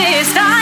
resistar.